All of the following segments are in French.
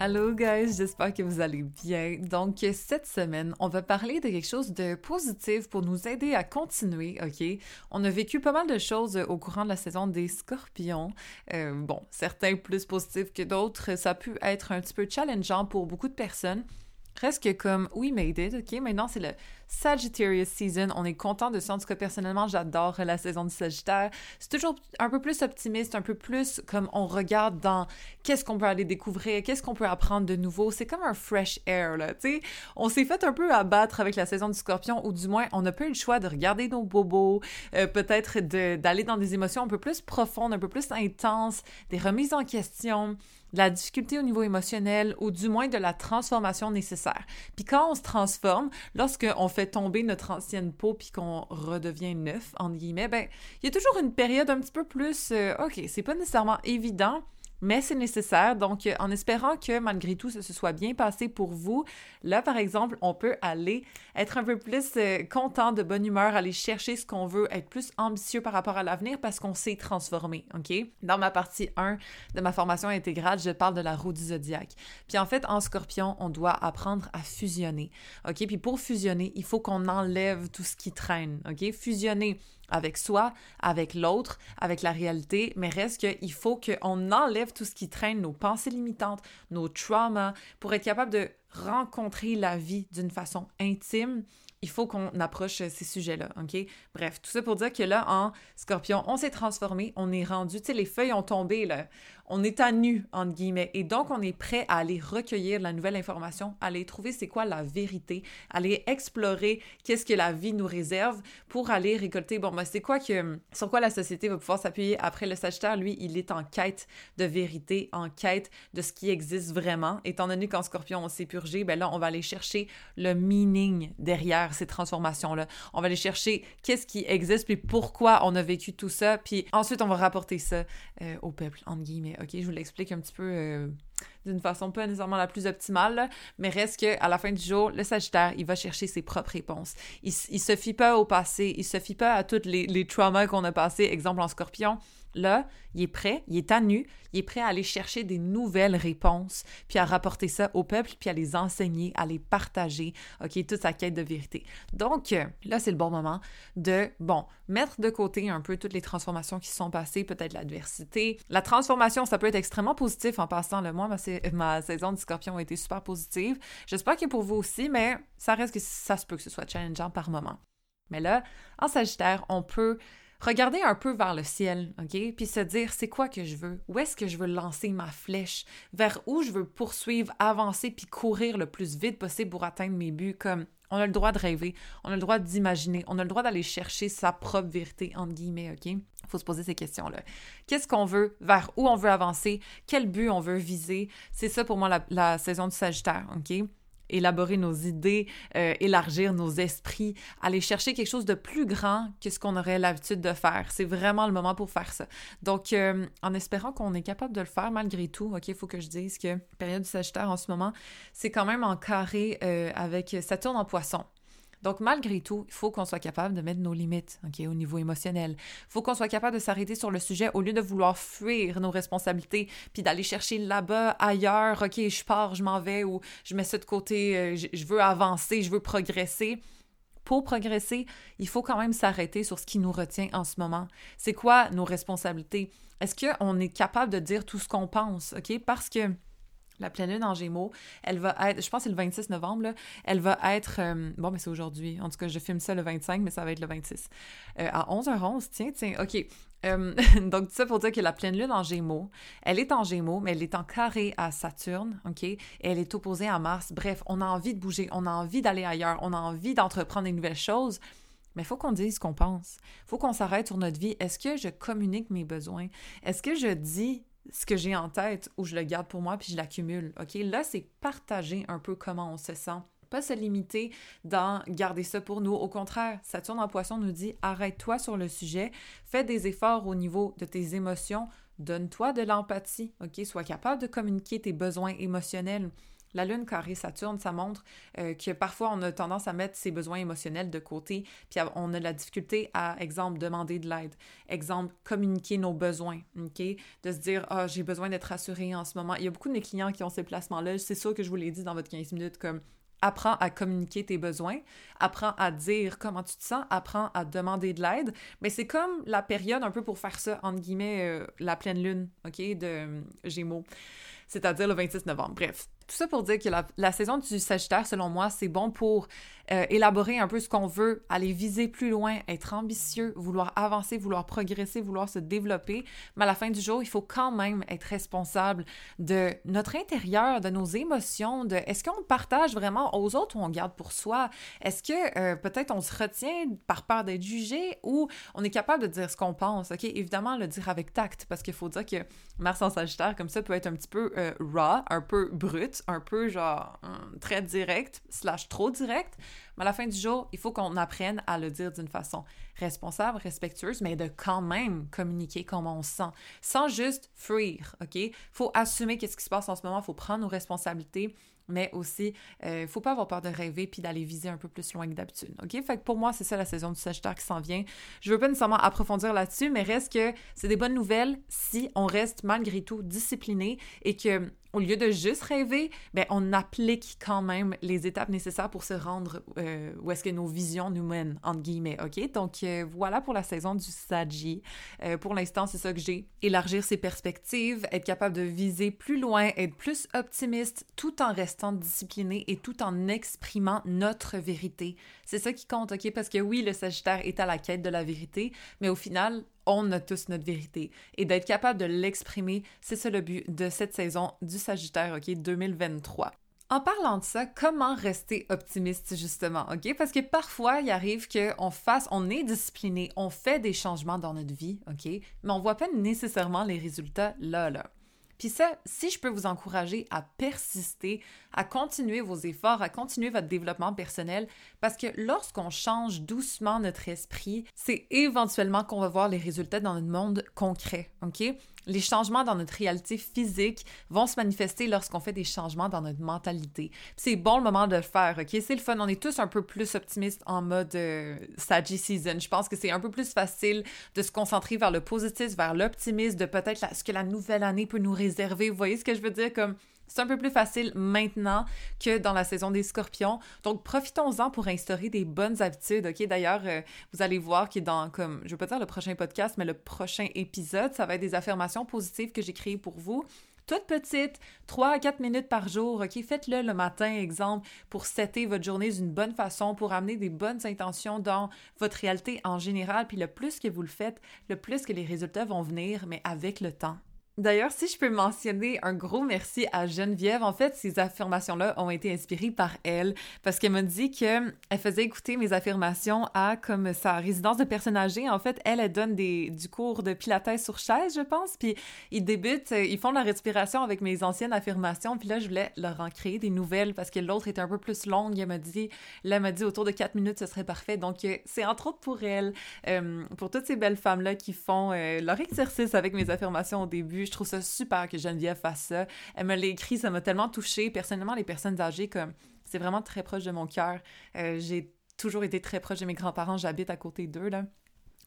Allô guys, j'espère que vous allez bien. Donc cette semaine, on va parler de quelque chose de positif pour nous aider à continuer, ok? On a vécu pas mal de choses au courant de la saison des scorpions. Euh, bon, certains plus positifs que d'autres, ça a pu être un petit peu challengeant pour beaucoup de personnes. Reste que comme we made it, ok? Maintenant c'est le Sagittarius season. On est content de ça. En tout cas, personnellement, j'adore la saison du Sagittaire. C'est toujours un peu plus optimiste, un peu plus comme on regarde dans qu'est-ce qu'on peut aller découvrir, qu'est-ce qu'on peut apprendre de nouveau. C'est comme un fresh air, là, tu sais. On s'est fait un peu abattre avec la saison du Scorpion, ou du moins, on n'a pas eu le choix de regarder nos bobos, euh, peut-être d'aller dans des émotions un peu plus profondes, un peu plus intenses, des remises en question de la difficulté au niveau émotionnel ou du moins de la transformation nécessaire. Puis quand on se transforme, lorsqu'on fait fait tomber notre ancienne peau puis qu'on redevient neuf, entre guillemets, ben, il y a toujours une période un petit peu plus, euh, OK, c'est pas nécessairement évident, mais c'est nécessaire. Donc, euh, en espérant que malgré tout, ça se soit bien passé pour vous, là, par exemple, on peut aller être un peu plus euh, content, de bonne humeur, aller chercher ce qu'on veut, être plus ambitieux par rapport à l'avenir parce qu'on s'est transformé, OK? Dans ma partie 1 de ma formation intégrale, je parle de la roue du zodiaque. Puis en fait, en scorpion, on doit apprendre à fusionner, OK? Puis pour fusionner, il faut qu'on enlève tout ce qui traîne, OK? Fusionner avec soi, avec l'autre, avec la réalité, mais reste qu'il faut qu'on enlève tout ce qui traîne, nos pensées limitantes, nos traumas, pour être capable de rencontrer la vie d'une façon intime il faut qu'on approche ces sujets-là, OK? Bref, tout ça pour dire que là, en scorpion, on s'est transformé, on est rendu, tu sais, les feuilles ont tombé, là on est à nu, entre guillemets, et donc on est prêt à aller recueillir la nouvelle information, aller trouver c'est quoi la vérité, aller explorer qu'est-ce que la vie nous réserve pour aller récolter, bon, ben, c'est quoi que, sur quoi la société va pouvoir s'appuyer? Après, le Sagittaire, lui, il est en quête de vérité, en quête de ce qui existe vraiment. Étant donné qu'en Scorpion, on s'est purgé, ben là, on va aller chercher le meaning derrière ces transformations-là. On va aller chercher qu'est-ce qui existe, puis pourquoi on a vécu tout ça, puis ensuite, on va rapporter ça euh, au peuple, entre guillemets. OK, je vous l'explique un petit peu euh, d'une façon pas nécessairement la plus optimale, mais reste que à la fin du jour, le Sagittaire, il va chercher ses propres réponses. Il, il se fie pas au passé, il se fie pas à tous les, les traumas qu'on a passés, exemple en Scorpion. Là, il est prêt, il est à nu, il est prêt à aller chercher des nouvelles réponses, puis à rapporter ça au peuple, puis à les enseigner, à les partager, OK, toute sa quête de vérité. Donc, euh, là, c'est le bon moment de, bon, mettre de côté un peu toutes les transformations qui sont passées, peut-être l'adversité. La transformation, ça peut être extrêmement positif en passant. Le mois, ma, ma saison du scorpion a été super positive. J'espère que pour vous aussi, mais ça reste que ça se peut que ce soit challengeant par moment. Mais là, en Sagittaire, on peut regarder un peu vers le ciel, OK? Puis se dire, c'est quoi que je veux? Où est-ce que je veux lancer ma flèche? Vers où je veux poursuivre, avancer, puis courir le plus vite possible pour atteindre mes buts? Comme, on a le droit de rêver, on a le droit d'imaginer, on a le droit d'aller chercher sa propre vérité, entre guillemets, OK? Faut se poser ces questions-là. Qu'est-ce qu'on veut? Vers où on veut avancer? Quel but on veut viser? C'est ça pour moi la, la saison du Sagittaire, OK? Élaborer nos idées, euh, élargir nos esprits, aller chercher quelque chose de plus grand que ce qu'on aurait l'habitude de faire. C'est vraiment le moment pour faire ça. Donc, euh, en espérant qu'on est capable de le faire malgré tout, OK, il faut que je dise que période du Sagittaire en ce moment, c'est quand même en carré euh, avec Saturne en poisson. Donc, malgré tout, il faut qu'on soit capable de mettre nos limites ok, au niveau émotionnel. Il faut qu'on soit capable de s'arrêter sur le sujet au lieu de vouloir fuir nos responsabilités, puis d'aller chercher là-bas, ailleurs, OK, je pars, je m'en vais, ou je mets ça de côté, euh, je, veux avancer, je veux progresser pour progresser, il faut quand même s'arrêter sur ce qui nous retient en ce moment. C'est quoi nos responsabilités? Est-ce qu'on est capable de dire tout ce qu'on pense, OK? Parce que la pleine lune en Gémeaux, elle va être, je pense que c'est le 26 novembre, là, elle va être, euh, bon, mais c'est aujourd'hui, en tout cas, je filme ça le 25, mais ça va être le 26. Euh, à 11h11, tiens, tiens, ok. Euh, donc, tout ça pour dire que la pleine lune en Gémeaux, elle est en Gémeaux, mais elle est en carré à Saturne, ok? Et elle est opposée à Mars. Bref, on a envie de bouger, on a envie d'aller ailleurs, on a envie d'entreprendre des nouvelles choses. Mais il faut qu'on dise ce qu'on pense. Il faut qu'on s'arrête sur notre vie. Est-ce que je communique mes besoins? Est-ce que je dis ce que j'ai en tête ou je le garde pour moi puis je l'accumule. OK? Là, c'est partager un peu comment on se sent Pas se limiter dans garder ça pour nous. Au contraire, Saturne en poisson nous dit arrête-toi sur le sujet, fais des efforts au niveau de tes émotions, donne-toi de l'empathie, OK? Sois capable de communiquer tes besoins émotionnels. La Lune carré Saturne, ça montre euh, que parfois on a tendance à mettre ses besoins émotionnels de côté, puis on a la difficulté à, exemple, demander de l'aide, exemple, communiquer nos besoins, OK? De se dire, ah, j'ai besoin d'être rassuré en ce moment. Il y a beaucoup de mes clients qui ont ces placements-là. C'est sûr que je vous l'ai dit dans votre 15 minutes, comme apprends à communiquer tes besoins, apprends à dire comment tu te sens, apprends à demander de l'aide. Mais c'est comme la période un peu pour faire ça, entre guillemets, euh, la pleine lune, OK, de euh, Gémeaux, c'est-à-dire le 26 novembre. Bref, tout ça pour dire que la, saison du Sagittaire, selon moi, c'est bon pour euh, élaborer un peu ce qu'on veut, aller viser plus loin, être ambitieux, vouloir avancer, vouloir progresser, vouloir se développer. Mais à la fin du jour, il faut quand même être responsable de notre intérieur, de nos émotions, de est-ce qu'on partage vraiment aux autres ou on garde pour soi? Est-ce que euh, peut-être on se retient par peur d'être jugé ou on est capable de dire ce qu'on pense? OK, évidemment, le dire avec tact parce qu'il faut dire que Mars en Sagittaire, comme ça, peut être un petit peu euh, raw, un peu brut un peu genre très direct, slash trop direct, mais à la fin du jour, il faut qu'on apprenne à le dire d'une façon responsable, respectueuse, mais de quand même communiquer comment on se sent, sans juste fuir, OK? faut assumer qu'est-ce qui se passe en ce moment, il faut prendre nos responsabilités, mais aussi, il euh, faut pas avoir peur de rêver puis d'aller viser un peu plus loin que d'habitude. OK? Fait pour moi, c'est ça la saison du Sagittaire qui s'en vient. Je veux pas nécessairement approfondir là-dessus, mais reste que c'est des bonnes nouvelles si on reste malgré tout discipliné et que au lieu de juste rêver, ben, on applique quand même les étapes nécessaires pour se rendre euh, où est-ce que nos visions nous mènent, entre guillemets, OK? Donc, euh, voilà pour la saison du Sagi. Euh, pour l'instant, c'est ça que j'ai. Élargir ses perspectives, être capable de viser plus loin, être plus optimiste, tout en restant discipliné et tout en exprimant notre vérité. C'est ça qui compte, OK? Parce que oui, le Sagittaire est à la quête de la vérité, mais au final, on a tous notre vérité. Et d'être capable de l'exprimer, c'est ça le but de cette saison du Sagittaire, OK, 2023. En parlant de ça, comment rester optimiste justement, OK? Parce que parfois, il arrive qu'on fasse, on est discipliné, on fait des changements dans notre vie, OK? Mais on voit pas nécessairement les résultats là, là. Puis ça, si je peux vous encourager à persister, à continuer vos efforts, à continuer votre développement personnel, parce que lorsqu'on change doucement notre esprit, c'est éventuellement qu'on va voir les résultats dans notre monde concret, OK? Les changements dans notre réalité physique vont se manifester lorsqu'on fait des changements dans notre mentalité. C'est bon le moment de le faire, OK? C'est le fun. On est tous un peu plus optimistes en mode euh, Season. Je pense que c'est un peu plus facile de se concentrer vers le positif, vers l'optimisme, de peut-être ce que la nouvelle année peut nous réserver. Vous voyez ce que je veux dire? Comme c'est un peu plus facile maintenant que dans la saison des scorpions. Donc, profitons-en pour instaurer des bonnes habitudes, OK? D'ailleurs, euh, vous allez voir est dans, comme, je veux pas dire le prochain podcast, mais le prochain épisode, ça va être des affirmations positives que j'ai créées pour vous. Toutes petites, 3 à 4 minutes par jour, OK? Faites-le le matin, exemple, pour setter votre journée d'une bonne façon, pour amener des bonnes intentions dans votre réalité en général. Puis le plus que vous le faites, le plus que les résultats vont venir, mais avec le temps. D'ailleurs, si je peux mentionner un gros merci à Geneviève, en fait, ces affirmations-là ont été inspirées par elle parce qu'elle m'a dit qu'elle faisait écouter mes affirmations à comme sa résidence de personnes âgées. En fait, elle, elle donne des, du cours de pilates sur chaise, je pense, puis ils débutent, euh, ils font la respiration avec mes anciennes affirmations, puis là, je voulais leur en créer des nouvelles parce que l'autre était un peu plus longue. Elle m'a dit, là, elle m'a dit autour de quatre minutes, ce serait parfait. Donc, euh, c'est entre autres pour elle, euh, pour toutes ces belles femmes-là qui font leur exercice avec mes affirmations au début je trouve ça super que Geneviève fasse ça. Elle me l'a écrit, ça m'a tellement touchée. Personnellement, les personnes âgées, comme c'est vraiment très proche de mon cœur. Euh, j'ai toujours été très proche de mes grands-parents. J'habite à côté d'eux, là.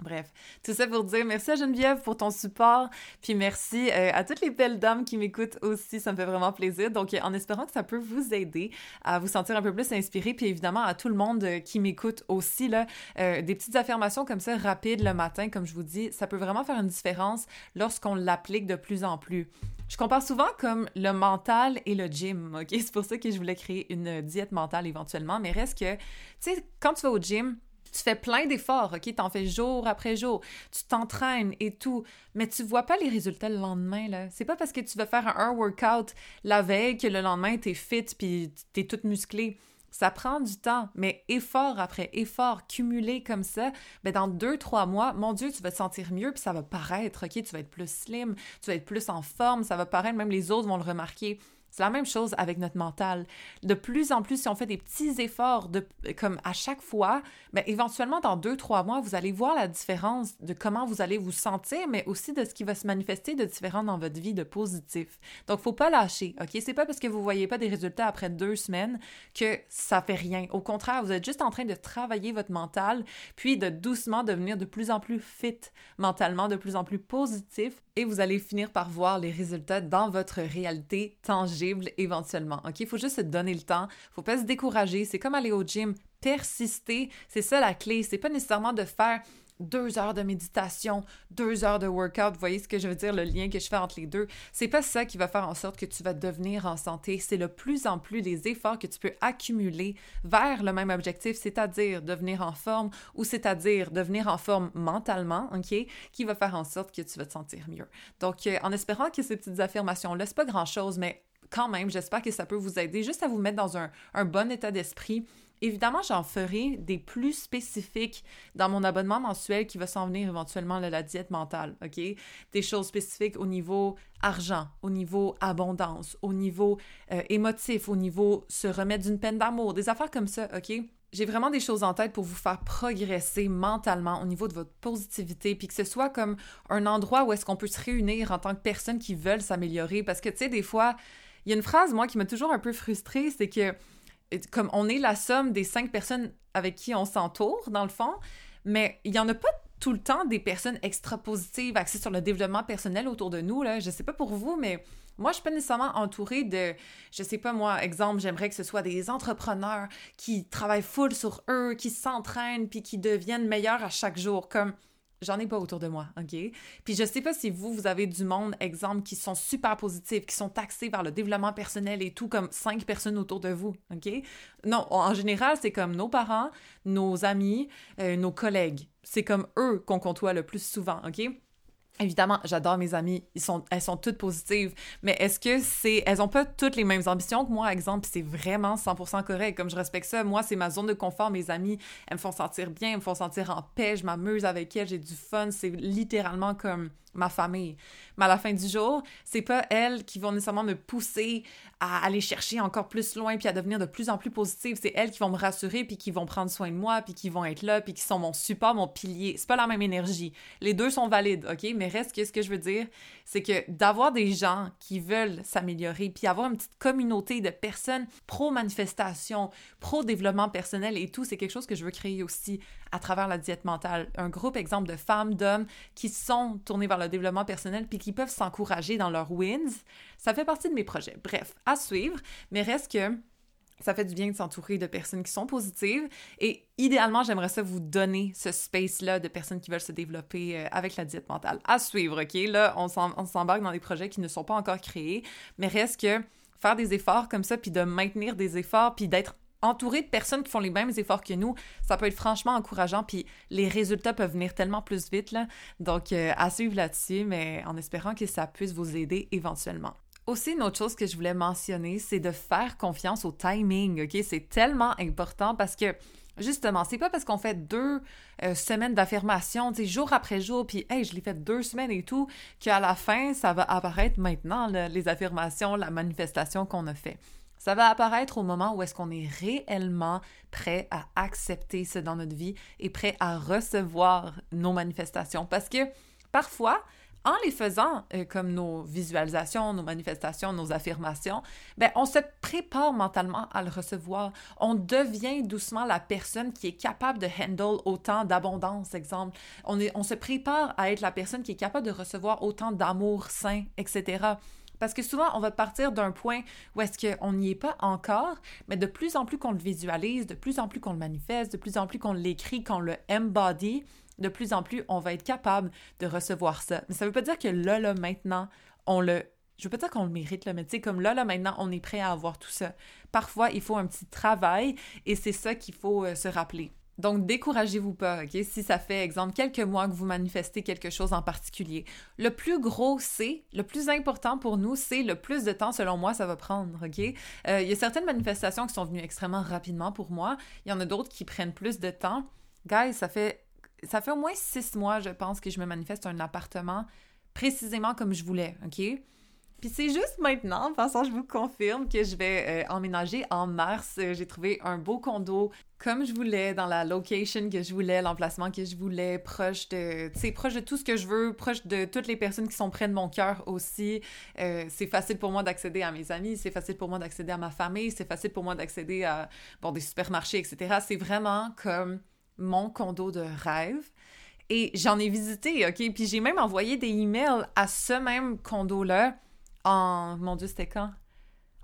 Bref, tout ça pour dire merci à Geneviève pour ton support, puis merci euh, à toutes les belles dames qui m'écoutent aussi, ça me fait vraiment plaisir. Donc, en espérant que ça peut vous aider à vous sentir un peu plus inspiré, puis évidemment à tout le monde euh, qui m'écoute aussi, là, euh, des petites affirmations comme ça, rapides le matin, comme je vous dis, ça peut vraiment faire une différence lorsqu'on l'applique de plus en plus. Je compare souvent comme le mental et le gym, ok? C'est pour ça que je voulais créer une diète mentale éventuellement, mais reste que, tu sais, quand tu vas au gym, tu fais plein d'efforts, OK? T'en fais jour après jour. Tu t'entraînes et tout. Mais tu vois pas les résultats le lendemain, là. C'est pas parce que tu vas faire un workout la veille que le lendemain, t'es fit puis t'es toute musclée. Ça prend du temps, mais effort après effort cumulé comme ça, ben dans deux, trois mois, mon Dieu, tu vas te sentir mieux, puis ça va paraître, OK? Tu vas être plus slim, tu vas être plus en forme, ça va paraître, même les autres vont le remarquer. C'est la même chose avec notre mental. De plus en plus, si on fait des petits efforts, comme à chaque fois, éventuellement, dans deux, trois mois, vous allez voir la différence de comment vous allez vous sentir, mais aussi de ce qui va se manifester de différent dans votre vie, de positif. Donc, faut pas lâcher, OK? C'est pas parce que vous voyez pas des résultats après deux semaines que ça fait rien. Au contraire, vous êtes juste en train de travailler votre mental, puis de doucement devenir de plus en plus fit mentalement, de plus en plus positif, et vous allez finir par voir les résultats dans votre réalité tangible éventuellement. OK? Il faut juste se donner le temps. faut pas se décourager. C'est comme aller au gym. Persister, c'est ça la clé. C'est pas nécessairement de faire deux heures de méditation, deux heures de workout. Vous voyez ce que je veux dire, le lien que je fais entre les deux? C'est pas ça qui va faire en sorte que tu vas devenir en santé. C'est le plus en plus des efforts que tu peux accumuler vers le même objectif, c'est-à-dire devenir en forme ou c'est-à-dire devenir en forme mentalement, OK, qui va faire en sorte que tu vas te sentir mieux. Donc, euh, en espérant que ces petites affirmations-là, c'est pas grand-chose, mais quand même, j'espère que ça peut vous aider juste à vous mettre dans un, bon état d'esprit Évidemment, j'en ferai des plus spécifiques dans mon abonnement mensuel qui va s'en venir éventuellement de la diète mentale, OK? Des choses spécifiques au niveau argent, au niveau abondance, au niveau euh, émotif, au niveau se remettre d'une peine d'amour, des affaires comme ça, OK? J'ai vraiment des choses en tête pour vous faire progresser mentalement au niveau de votre positivité, puis que ce soit comme un endroit où est-ce qu'on peut se réunir en tant que personnes qui veulent s'améliorer. Parce que, tu sais, des fois, il y a une phrase, moi, qui m'a toujours un peu frustrée, c'est que comme on est la somme des cinq personnes avec qui on s'entoure, dans le fond, mais il n'y en a pas tout le temps des personnes extra positives axées sur le développement personnel autour de nous. Là. Je sais pas pour vous, mais moi, je suis pas nécessairement entourée de, je sais pas moi, exemple, j'aimerais que ce soit des entrepreneurs qui travaillent full sur eux, qui s'entraînent, puis qui deviennent meilleurs à chaque jour. Comme J'en ai pas autour de moi, OK? Puis je sais pas si vous, vous avez du monde, exemple, qui sont super positifs, qui sont taxés par le développement personnel et tout, comme cinq personnes autour de vous, OK? Non, en général, c'est comme nos parents, nos amis, euh, nos collègues. C'est comme eux qu'on côtoie le plus souvent, OK? Évidemment, j'adore mes amies, ils sont, elles sont toutes positives, mais est-ce que c'est, elles ont pas toutes les mêmes ambitions que moi, exemple, c'est vraiment 100% correct, comme je respecte ça, moi, c'est ma zone de confort, mes amis, elles me font sentir bien, elles me font sentir en paix, je m'amuse avec elles, j'ai du fun, c'est littéralement comme ma famille. Mais à la fin du jour, c'est pas elles qui vont nécessairement me pousser à aller chercher encore plus loin puis à devenir de plus en plus positive. C'est elles qui vont me rassurer puis qui vont prendre soin de moi puis qui vont être là puis qui sont mon support, mon pilier. C'est pas la même énergie. Les deux sont valides, OK? Mais reste que ce que je veux dire, c'est que d'avoir des gens qui veulent s'améliorer puis avoir une petite communauté de personnes pro-manifestation, pro-développement personnel et tout, c'est quelque chose que je veux créer aussi à travers la diète mentale. Un groupe, exemple, de femmes, d'hommes qui sont tournés vers le développement personnel puis qui peuvent s'encourager dans leurs wins. Ça fait partie de mes projets. Bref, à suivre, mais reste que ça fait du bien de s'entourer de personnes qui sont positives et idéalement, j'aimerais ça vous donner ce space-là de personnes qui veulent se développer euh, avec la diète mentale. À suivre, OK? Là, on s'embarque dans des projets qui ne sont pas encore créés, mais reste que faire des efforts comme ça, puis de maintenir des efforts, puis d'être entouré de personnes qui font les mêmes efforts que nous, ça peut être franchement encourageant, puis les résultats peuvent venir tellement plus vite, là. Donc, euh, à suivre là-dessus, mais en espérant que ça puisse vous aider éventuellement. Aussi, une autre chose que je voulais mentionner, c'est de faire confiance au timing, OK? C'est tellement important parce que, justement, c'est pas parce qu'on fait deux euh, semaines d'affirmation, tu sais, jour après jour, puis, hey, je l'ai fait deux semaines et tout, qu'à la fin, ça va apparaître maintenant, les affirmations, la manifestation qu'on a fait. Ça va apparaître au moment où est-ce qu'on est réellement prêt à accepter ce dans notre vie et prêt à recevoir nos manifestations. Parce que parfois, en les faisant euh, comme nos visualisations, nos manifestations, nos affirmations, ben on se prépare mentalement à le recevoir. On devient doucement la personne qui est capable de handle autant d'abondance, exemple. On, est, on se prépare à être la personne qui est capable de recevoir autant d'amour sain, etc. Parce que souvent, on va partir d'un point où est-ce qu'on n'y est pas encore, mais de plus en plus qu'on le visualise, de plus en plus qu'on le manifeste, de plus en plus qu'on l'écrit, qu'on le embody, de plus en plus on va être capable de recevoir ça. Mais ça veut pas dire que là, là, maintenant, on le je veux pas dire qu'on le mérite, là, mais tu sais, comme là, là, maintenant, on est prêt à avoir tout ça. Parfois, il faut un petit travail et c'est ça qu'il faut euh, se rappeler. Donc, découragez-vous pas, OK? Si ça fait, exemple, quelques mois que vous manifestez quelque chose en particulier. Le plus gros, c'est, le plus important pour nous, c'est le plus de temps, selon moi, ça va prendre, OK? Euh, il y a certaines manifestations qui sont venues extrêmement rapidement pour moi. Il y en a d'autres qui prennent plus de temps. Guys, ça fait, ça fait au moins six mois, je pense, que je me manifeste un appartement précisément comme je voulais, OK? Puis c'est juste maintenant, en passant, je vous confirme que je vais euh, emménager en mars. Euh, j'ai trouvé un beau condo comme je voulais, dans la location que je voulais, l'emplacement que je voulais, proche de, proche de tout ce que je veux, proche de toutes les personnes qui sont près de mon cœur aussi. Euh, c'est facile pour moi d'accéder à mes amis, c'est facile pour moi d'accéder à ma famille, c'est facile pour moi d'accéder à, bon, des supermarchés, etc. C'est vraiment comme mon condo de rêve. Et j'en ai visité, OK? Puis j'ai même envoyé des emails à ce même condo-là en. Mon Dieu, c'était quand?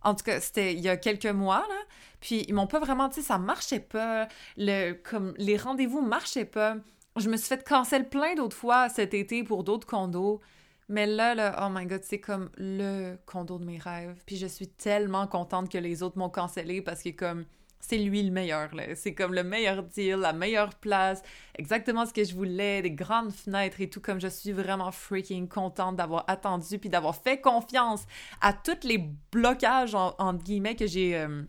En tout cas, c'était il y a quelques mois, là. Puis ils m'ont pas vraiment dit, ça marchait pas. Le, comme, les rendez-vous marchaient pas. Je me suis fait cancel plein d'autres fois cet été pour d'autres condos. Mais là, là, oh my god, c'est comme le condo de mes rêves. Puis je suis tellement contente que les autres m'ont cancellé parce que comme c'est lui le meilleur. Là. C'est comme le meilleur deal, la meilleure place, exactement ce que je voulais, des grandes fenêtres et tout. Comme je suis vraiment freaking contente d'avoir attendu puis d'avoir fait confiance à tous les blocages, en, guillemets, que j'ai. Euh,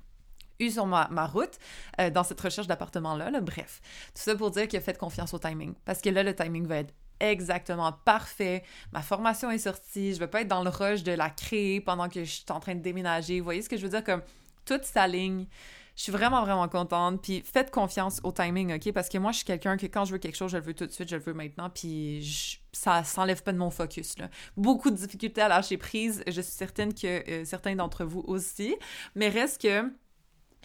eu sur ma, route euh, dans cette recherche d'appartement-là. Bref, tout ça pour dire que faites confiance au timing. Parce que là, le timing va être exactement parfait. Ma formation est sortie. Je vais pas être dans le rush de la créer pendant que je suis en train de déménager. Vous voyez ce que je veux dire? Comme toute sa ligne. Je suis vraiment, vraiment contente. Puis faites confiance au timing, OK? Parce que moi, je suis quelqu'un que quand je veux quelque chose, je le veux tout de suite, je le veux maintenant. Puis ça s'enlève pas de mon focus. Beaucoup de difficultés à lâcher prise. Je suis certaine que euh, certains d'entre vous aussi. Mais reste que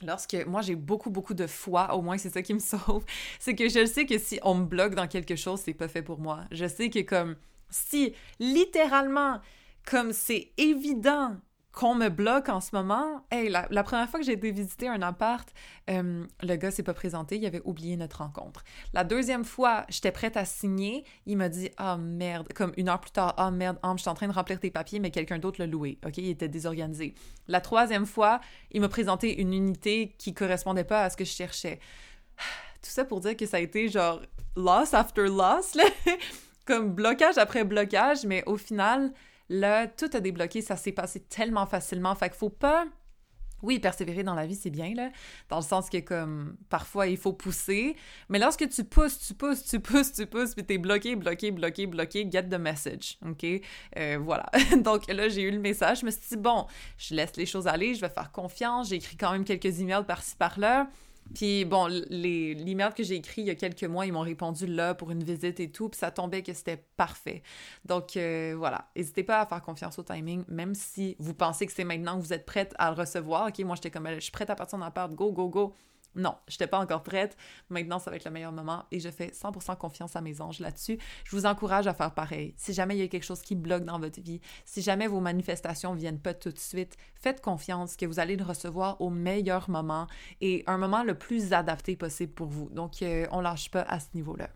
lorsque moi j'ai beaucoup beaucoup de foi, au moins c'est ça qui me sauve, c'est que je sais que si on me bloque dans quelque chose, c'est pas fait pour moi. Je sais que comme si littéralement comme c'est évident qu'on me bloque en ce moment. Hey, la, première fois que j'ai été visiter un appart, euh, le gars s'est pas présenté, il avait oublié notre rencontre. La deuxième fois, j'étais prête à signer, il m'a dit ah merde, comme une heure plus tard, ah merde, je suis en train de remplir tes papiers, mais quelqu'un d'autre l'a loué. Ok, il était désorganisé. La troisième fois, il m'a présenté une unité qui correspondait pas à ce que je cherchais. Tout ça pour dire que ça a été genre loss after loss, comme blocage après blocage, mais au final Là, tout a débloqué, ça s'est passé tellement facilement. Fait qu'il faut pas. Oui, persévérer dans la vie, c'est bien, là, dans le sens que, comme, parfois, il faut pousser, mais lorsque tu pousses, tu pousses, tu pousses, tu pousses, puis t'es bloqué, bloqué, bloqué, bloqué, get the message, OK? Euh, voilà. Donc là, j'ai eu le message, je me suis dit, bon, je laisse les choses aller, je vais faire confiance, j'ai écrit quand même quelques emails par-ci, par-là, puis bon, les l'email que j'ai écrit il y a quelques mois, ils m'ont répondu là pour une visite et tout, puis ça tombait que c'était parfait. Donc euh, voilà, n'hésitez pas à faire confiance au timing, même si vous pensez que c'est maintenant que vous êtes prête à le recevoir. Ok, moi j'étais comme, je suis prête à partir d'un appart, go, go, go. Non, je n'étais pas encore prête. Maintenant, ça va être le meilleur moment et je fais 100% confiance à mes anges là-dessus. Je vous encourage à faire pareil. Si jamais il y a quelque chose qui bloque dans votre vie, si jamais vos manifestations viennent pas tout de suite, faites confiance que vous allez le recevoir au meilleur moment et un moment le plus adapté possible pour vous. Donc, euh, on lâche pas à ce niveau-là.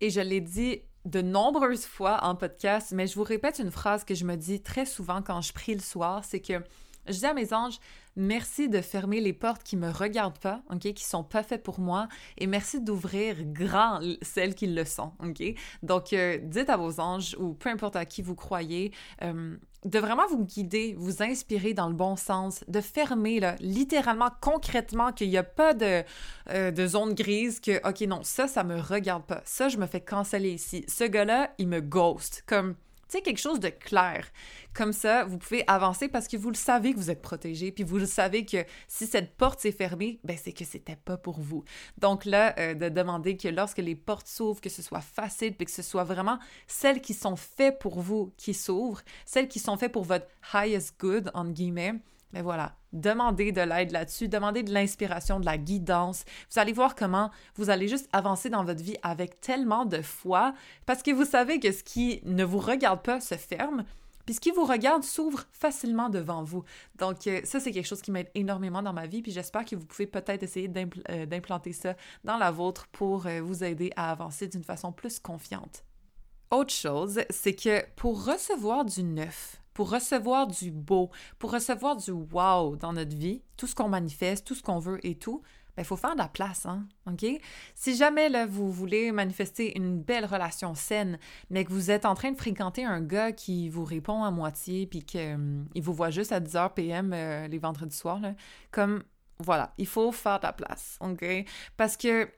Et je l'ai dit de nombreuses fois en podcast, mais je vous répète une phrase que je me dis très souvent quand je prie le soir, c'est que je dis à mes anges, merci de fermer les portes qui me regardent pas, ok, qui sont pas faites pour moi, et merci d'ouvrir grand celles qui le sont, ok. Donc, euh, dites à vos anges ou peu importe à qui vous croyez, euh, de vraiment vous guider, vous inspirer dans le bon sens, de fermer là, littéralement, concrètement, qu'il n'y a pas de, euh, de zone grise, que ok non, ça, ça me regarde pas, ça, je me fais canceller ici, ce gars-là, il me ghost, comme c'est quelque chose de clair. Comme ça, vous pouvez avancer parce que vous le savez que vous êtes protégé, puis vous le savez que si cette porte s'est fermée, ben c'est que c'était pas pour vous. Donc là, euh, de demander que lorsque les portes s'ouvrent, que ce soit facile, puis que ce soit vraiment celles qui sont faites pour vous qui s'ouvrent, celles qui sont faites pour votre highest good, entre guillemets, mais voilà, demandez de l'aide là-dessus, demandez de l'inspiration, de la guidance. Vous allez voir comment vous allez juste avancer dans votre vie avec tellement de foi parce que vous savez que ce qui ne vous regarde pas se ferme, puis ce qui vous regarde s'ouvre facilement devant vous. Donc euh, ça, c'est quelque chose qui m'aide énormément dans ma vie, puis j'espère que vous pouvez peut-être essayer euh, d'implanter ça dans la vôtre pour euh, vous aider à avancer d'une façon plus confiante. Autre chose, c'est que pour recevoir du neuf, pour recevoir du beau, pour recevoir du wow dans notre vie, tout ce qu'on manifeste, tout ce qu'on veut et tout, il ben, faut faire de la place, hein, OK? Si jamais, là, vous voulez manifester une belle relation saine, mais que vous êtes en train de fréquenter un gars qui vous répond à moitié, puis qu'il hum, vous voit juste à 10h PM euh, les vendredis soirs, comme, voilà, il faut faire de la place, OK? Parce que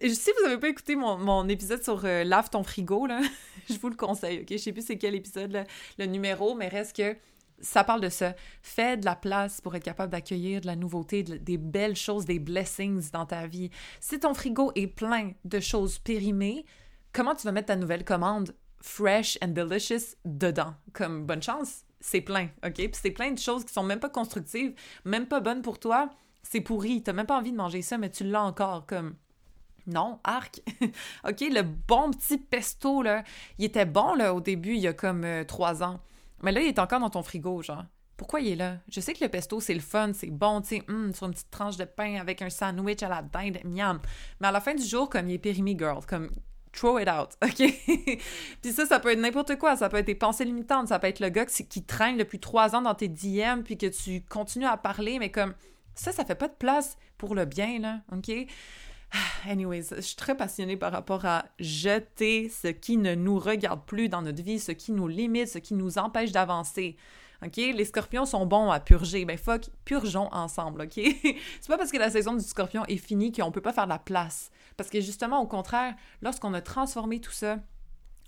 si vous n'avez pas écouté mon, épisode sur euh, Lave ton frigo, là, je vous le conseille, OK? Je sais plus c'est quel épisode, le numéro, mais reste que ça parle de ça. Fais de la place pour être capable d'accueillir de la nouveauté, des belles choses, des blessings dans ta vie. Si ton frigo est plein de choses périmées, comment tu vas mettre ta nouvelle commande fresh and delicious dedans? Comme bonne chance, c'est plein, OK? Puis c'est plein de choses qui sont même pas constructives, même pas bonnes pour toi. C'est pourri, t'as même pas envie de manger ça, mais tu l'as encore comme non, arc. OK, le bon petit pesto, là, il était bon, là, au début, il y a comme euh, trois ans. Mais là, il est encore dans ton frigo, genre. Pourquoi il est là? Je sais que le pesto, c'est le fun, c'est bon, tu sais, hum, sur une petite tranche de pain avec un sandwich à la dinde, miam. Mais à la fin du jour, comme il est périmé, girl, comme throw it out, OK? puis ça, ça peut être n'importe quoi. Ça peut être tes pensées limitantes. Ça peut être le gars qui, traîne depuis trois ans dans tes DM puis que tu continues à parler, mais comme ça, ça fait pas de place pour le bien, là, OK? Anyways, je suis très passionnée par rapport à jeter ce qui ne nous regarde plus dans notre vie, ce qui nous limite, ce qui nous empêche d'avancer. OK? Les scorpions sont bons à purger. Ben fuck, purgeons ensemble, OK? c'est pas parce que la saison du scorpion est finie qu'on peut pas faire la place. Parce que justement, au contraire, lorsqu'on a transformé tout ça,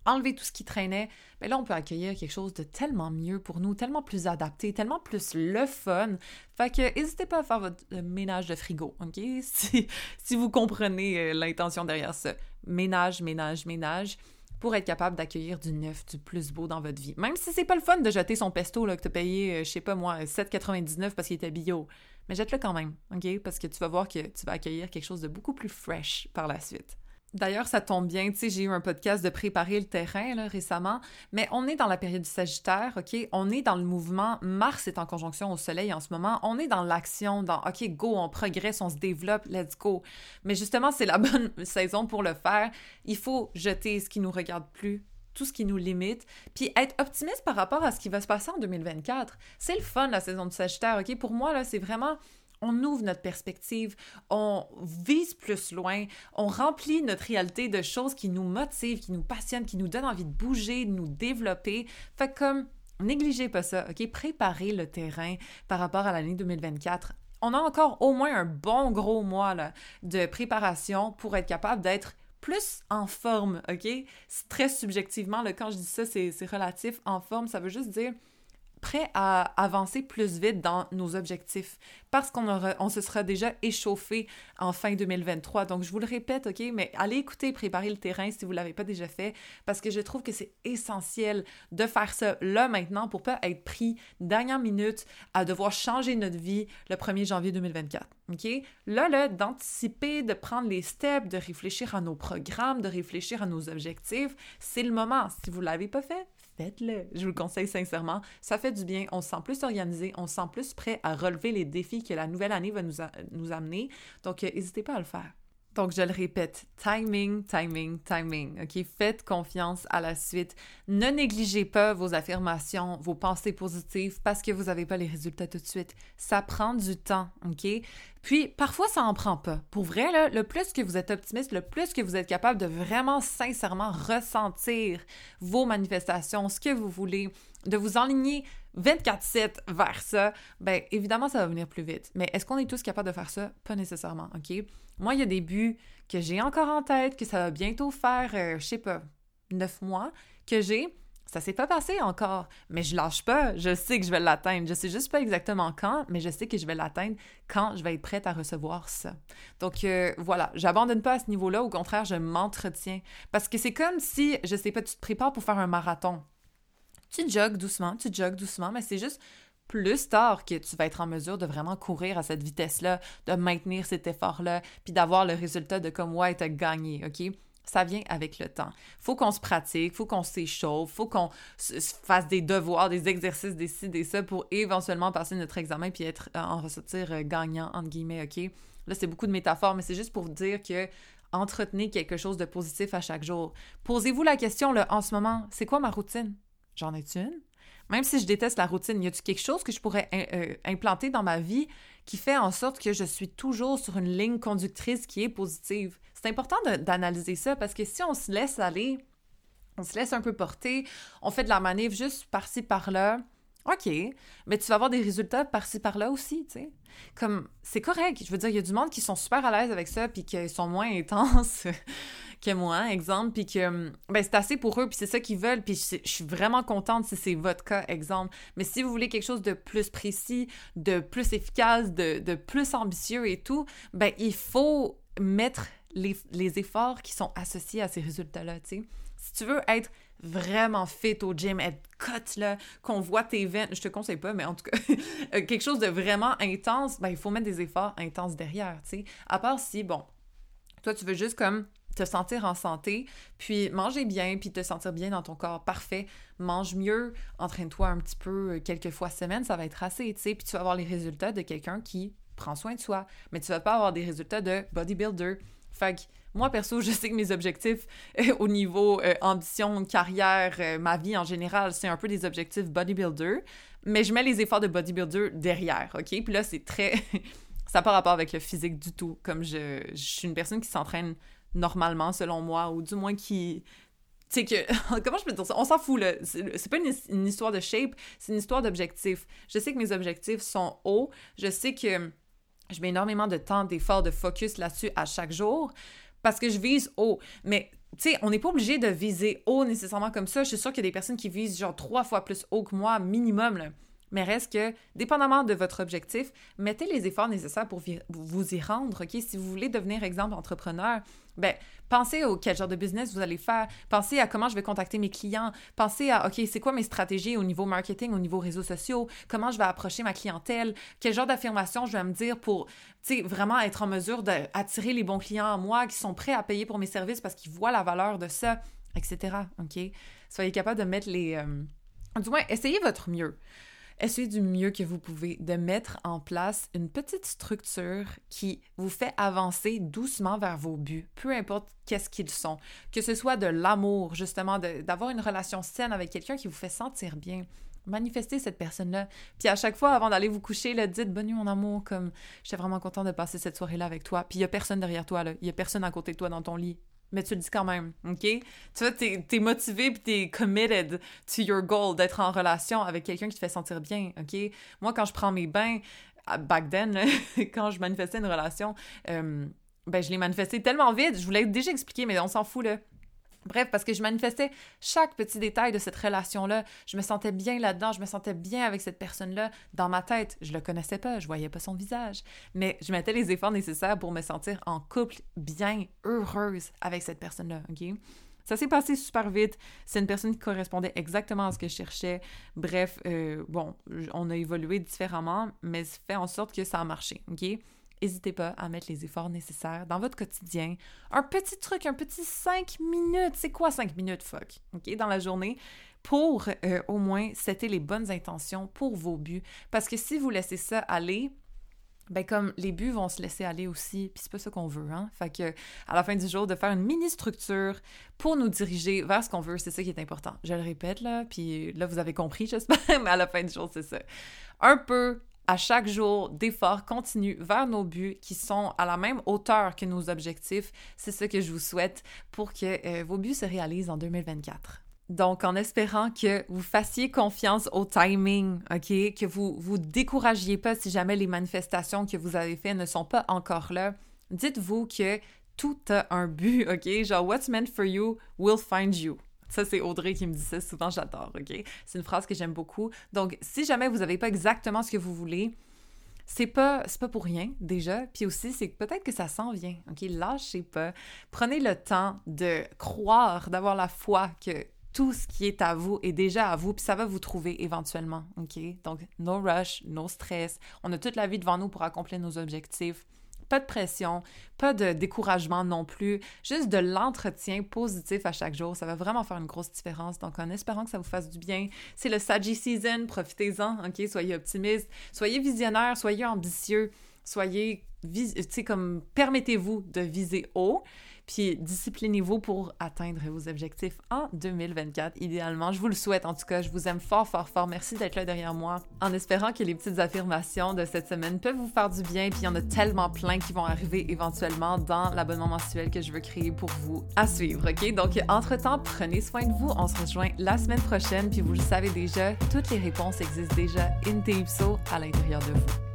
enlevé tout ce qui traînait, mais ben là, on peut accueillir quelque chose de tellement mieux pour nous, tellement plus adapté, tellement plus le fun. Fait que n'hésitez pas à faire votre euh, ménage de frigo, OK? Si, si vous comprenez euh, l'intention derrière ça. Ménage, ménage, ménage pour être capable d'accueillir du neuf, du plus beau dans votre vie. Même si c'est pas le fun de jeter son pesto là, que tu as payé, euh, je sais pas moi, 7,99 parce qu'il était bio. Mais jette-le quand même, OK? Parce que tu vas voir que tu vas accueillir quelque chose de beaucoup plus fresh par la suite. D'ailleurs, ça tombe bien, tu sais, j'ai eu un podcast de préparer le terrain là, récemment, mais on est dans la période du Sagittaire, OK? On est dans le mouvement. Mars est en conjonction au Soleil en ce moment. On est dans l'action, dans OK, go, on progresse, on se développe, let's go. Mais justement, c'est la bonne saison pour le faire. Il faut jeter ce qui nous regarde plus, tout ce qui nous limite, puis être optimiste par rapport à ce qui va se passer en 2024. C'est le fun, la saison du Sagittaire, OK? Pour moi, là, c'est vraiment on ouvre notre perspective, on vise plus loin, on remplit notre réalité de choses qui nous motivent, qui nous passionnent, qui nous donnent envie de bouger, de nous développer. Fait comme, négligez pas ça, OK? Préparez le terrain par rapport à l'année 2024 on a encore au moins un bon gros mois de préparation pour être capable d'être plus en forme, OK? Très subjectivement, quand je dis ça, c'est relatif. En forme, ça veut juste dire prêt à avancer plus vite dans nos objectifs parce qu'on on se sera déjà échauffé en fin 2023. Donc, je vous le répète, OK, mais allez écouter Préparer le terrain si vous ne l'avez pas déjà fait parce que je trouve que c'est essentiel de faire ça là maintenant pour pas être pris dernière minute à devoir changer notre vie le 1er janvier 2024. OK? Là, là, d'anticiper, de prendre les steps, de réfléchir à nos programmes, de réfléchir à nos objectifs, c'est le moment. Si vous ne l'avez pas fait, faites-le. Je vous le conseille sincèrement. Ça fait du bien. On se sent plus organisé, on se sent plus prêt à relever les défis que la nouvelle année va nous, amener. Donc, euh, n'hésitez pas à le faire. Donc, je le répète, timing, timing, timing. OK? Faites confiance à la suite. Ne négligez pas vos affirmations, vos pensées positives parce que vous n'avez pas les résultats tout de suite. Ça prend du temps. OK? Puis, parfois, ça n'en prend pas. Pour vrai, le plus que vous êtes optimiste, le plus que vous êtes capable de vraiment sincèrement ressentir vos manifestations, ce que vous voulez, de vous enligner 24-7 vers ça, ben évidemment, ça va venir plus vite. Mais est-ce qu'on est tous capables de faire ça? Pas nécessairement, OK? Moi, il y a des buts que j'ai encore en tête, que ça va bientôt faire, euh, je sais pas, neuf mois, que j'ai. Ça s'est pas passé encore, mais je lâche pas. Je sais que je vais l'atteindre. Je sais juste pas exactement quand, mais je sais que je vais l'atteindre quand je vais être prête à recevoir ça. Donc euh, voilà, j'abandonne pas à ce niveau-là. Au contraire, je m'entretiens parce que c'est comme si, je sais pas, tu te prépares pour faire un marathon. Tu jogues doucement, tu jogues doucement, mais c'est juste plus tard que tu vas être en mesure de vraiment courir à cette vitesse-là, de maintenir cet effort-là, puis d'avoir le résultat de comme ouais, t'as gagné, OK? Ça vient avec le temps. Faut qu'on se pratique, faut qu'on s'échauffe, faut qu'on fasse des devoirs, des exercices, des ci, des ça pour éventuellement passer notre examen puis être euh, en ressortir euh, gagnant entre guillemets, OK? Là, c'est beaucoup de métaphores, mais c'est juste pour dire que entretenez quelque chose de positif à chaque jour. Posez-vous la question là, en ce moment, c'est quoi ma routine? J'en ai une? Même si je déteste la routine, y a-t-il quelque chose que je pourrais euh, implanter dans ma vie qui fait en sorte que je suis toujours sur une ligne conductrice qui est positive? C'est important d'analyser ça parce que si on se laisse aller, on se laisse un peu porter, on fait de la manif juste par-ci par-là, OK, mais tu vas avoir des résultats par-ci par-là aussi, tu sais. Comme, c'est correct. Je veux dire, il y a du monde qui sont super à l'aise avec ça puis qui sont moins intenses que moi, exemple, puis que ben, c'est assez pour eux, puis c'est ça qu'ils veulent, puis je, suis vraiment contente si c'est votre cas, exemple. Mais si vous voulez quelque chose de plus précis, de plus efficace, de, de plus ambitieux et tout, ben il faut mettre les, les efforts qui sont associés à ces résultats-là, tu sais. Si tu veux être vraiment fit au gym, être cut, là, qu'on voit tes veines, je te conseille pas, mais en tout cas, quelque chose de vraiment intense, ben, il faut mettre des efforts intenses derrière, tu sais. À part si, bon, toi, tu veux juste comme te sentir en santé, puis manger bien, puis te sentir bien dans ton corps, parfait. Mange mieux, entraîne-toi un petit peu euh, quelques fois semaine, ça va être assez, tu sais, puis tu vas avoir les résultats de quelqu'un qui prend soin de soi, mais tu vas pas avoir des résultats de bodybuilder. Fait que moi, perso, je sais que mes objectifs euh, au niveau euh, ambition, carrière, euh, ma vie en général, c'est un peu des objectifs bodybuilder, mais je mets les efforts de bodybuilder derrière, OK? Puis là, c'est très... ça n'a pas rapport avec le physique du tout. Comme je, je suis une personne qui s'entraîne normalement, selon moi, ou du moins qui... Sais que... Comment je peux dire ça? On s'en fout, là. C'est pas une, une histoire de shape, c'est une histoire d'objectifs. Je sais que mes objectifs sont hauts. Je sais que je mets énormément de temps, d'efforts, de focus là-dessus à chaque jour parce que je vise haut. Mais tu sais, on n'est pas obligé de viser haut nécessairement comme ça. Je suis sûre qu'il y a des personnes qui visent genre trois fois plus haut que moi, minimum. Mais reste que, dépendamment de votre objectif, mettez les efforts nécessaires pour vous y rendre? Si vous voulez devenir, exemple, entrepreneur, ben pensez au quel genre de business vous allez faire, pensez à comment je vais contacter mes clients, pensez à, OK, c'est quoi mes stratégies au niveau marketing, au niveau réseaux sociaux, comment je vais approcher ma clientèle, quel genre d'affirmation je vais me dire pour, vraiment être en mesure d'attirer les bons clients à moi qui sont prêts à payer pour mes services parce qu'ils voient la valeur de ça, etc., OK? Soyez capable de mettre les... Euh, du moins, essayez votre mieux essayez du mieux que vous pouvez de mettre en place une petite structure qui vous fait avancer doucement vers vos buts, peu importe qu'est-ce qu'ils sont. Que ce soit de l'amour, justement, d'avoir une relation saine avec quelqu'un qui vous fait sentir bien. Manifestez cette personne-là. Puis à chaque fois, avant d'aller vous coucher, dites Bonne mon amour, comme j'étais vraiment content de passer cette soirée-là avec toi. Puis il n'y a personne derrière toi. Il n'y a personne à côté de toi dans ton lit mais tu le dis quand même, OK? Tu vois, t'es es motivé puis t'es committed to your goal d'être en relation avec quelqu'un qui te fait sentir bien, OK? Moi, quand je prends mes bains, back then, quand je manifestais une relation, euh, ben je l'ai manifesté tellement vite, je voulais déjà expliquer, mais on s'en fout, là. Bref, parce que je manifestais chaque petit détail de cette relation-là. Je me sentais bien là-dedans, je me sentais bien avec cette personne-là. Dans ma tête, je le connaissais pas, je voyais pas son visage. Mais je mettais les efforts nécessaires pour me sentir en couple, bien, heureuse avec cette personne-là, OK? Ça s'est passé super vite. C'est une personne qui correspondait exactement à ce que je cherchais. Bref, euh, bon, on a évolué différemment, mais ça fait en sorte que ça a marché, OK? N'hésitez pas à mettre les efforts nécessaires dans votre quotidien. Un petit truc, un petit 5 minutes. C'est quoi 5 minutes, fuck? OK? Dans la journée pour euh, au moins setter les bonnes intentions pour vos buts. Parce que si vous laissez ça aller, ben comme les buts vont se laisser aller aussi, puis c'est pas ça qu'on veut, hein? Fait que à la fin du jour, de faire une mini structure pour nous diriger vers ce qu'on veut, c'est ça qui est important. Je le répète là, puis là vous avez compris, j'espère, mais à la fin du jour, c'est ça. Un peu à chaque jour d'efforts continus vers nos buts qui sont à la même hauteur que nos objectifs. C'est ce que je vous souhaite pour que euh, vos buts se réalisent en 2024. Donc, en espérant que vous fassiez confiance au timing, OK? Que vous vous découragiez pas si jamais les manifestations que vous avez faites ne sont pas encore là. Dites-vous que tout a un but, OK? Genre, what's meant for you will find you. Ça, c'est Audrey qui me dit ça souvent, j'adore, OK? C'est une phrase que j'aime beaucoup. Donc, si jamais vous n'avez pas exactement ce que vous voulez, c'est pas, pas pour rien, déjà. Puis aussi, c'est peut-être que ça s'en vient, OK? Lâchez pas. Prenez le temps de croire, d'avoir la foi que tout ce qui est à vous est déjà à vous, puis ça va vous trouver éventuellement, OK? Donc, no rush, no stress. On a toute la vie devant nous pour accomplir nos objectifs. Pas de pression, pas de découragement non plus, juste de l'entretien positif à chaque jour. Ça va vraiment faire une grosse différence. Donc, en espérant que ça vous fasse du bien, c'est le Sagi Season, profitez-en, OK? Soyez optimiste, soyez visionnaire, soyez ambitieux, soyez, tu sais, comme, permettez-vous de viser haut. Puis disciplinez-vous pour atteindre vos objectifs en 2024, idéalement. Je vous le souhaite, en tout cas. Je vous aime fort, fort, fort. Merci d'être là derrière moi. En espérant que les petites affirmations de cette semaine peuvent vous faire du bien. Puis il y en a tellement plein qui vont arriver éventuellement dans l'abonnement mensuel que je veux créer pour vous à suivre, OK? Donc, entre-temps, prenez soin de vous. On se rejoint la semaine prochaine. Puis vous le savez déjà, toutes les réponses existent déjà in ipso à l'intérieur de vous.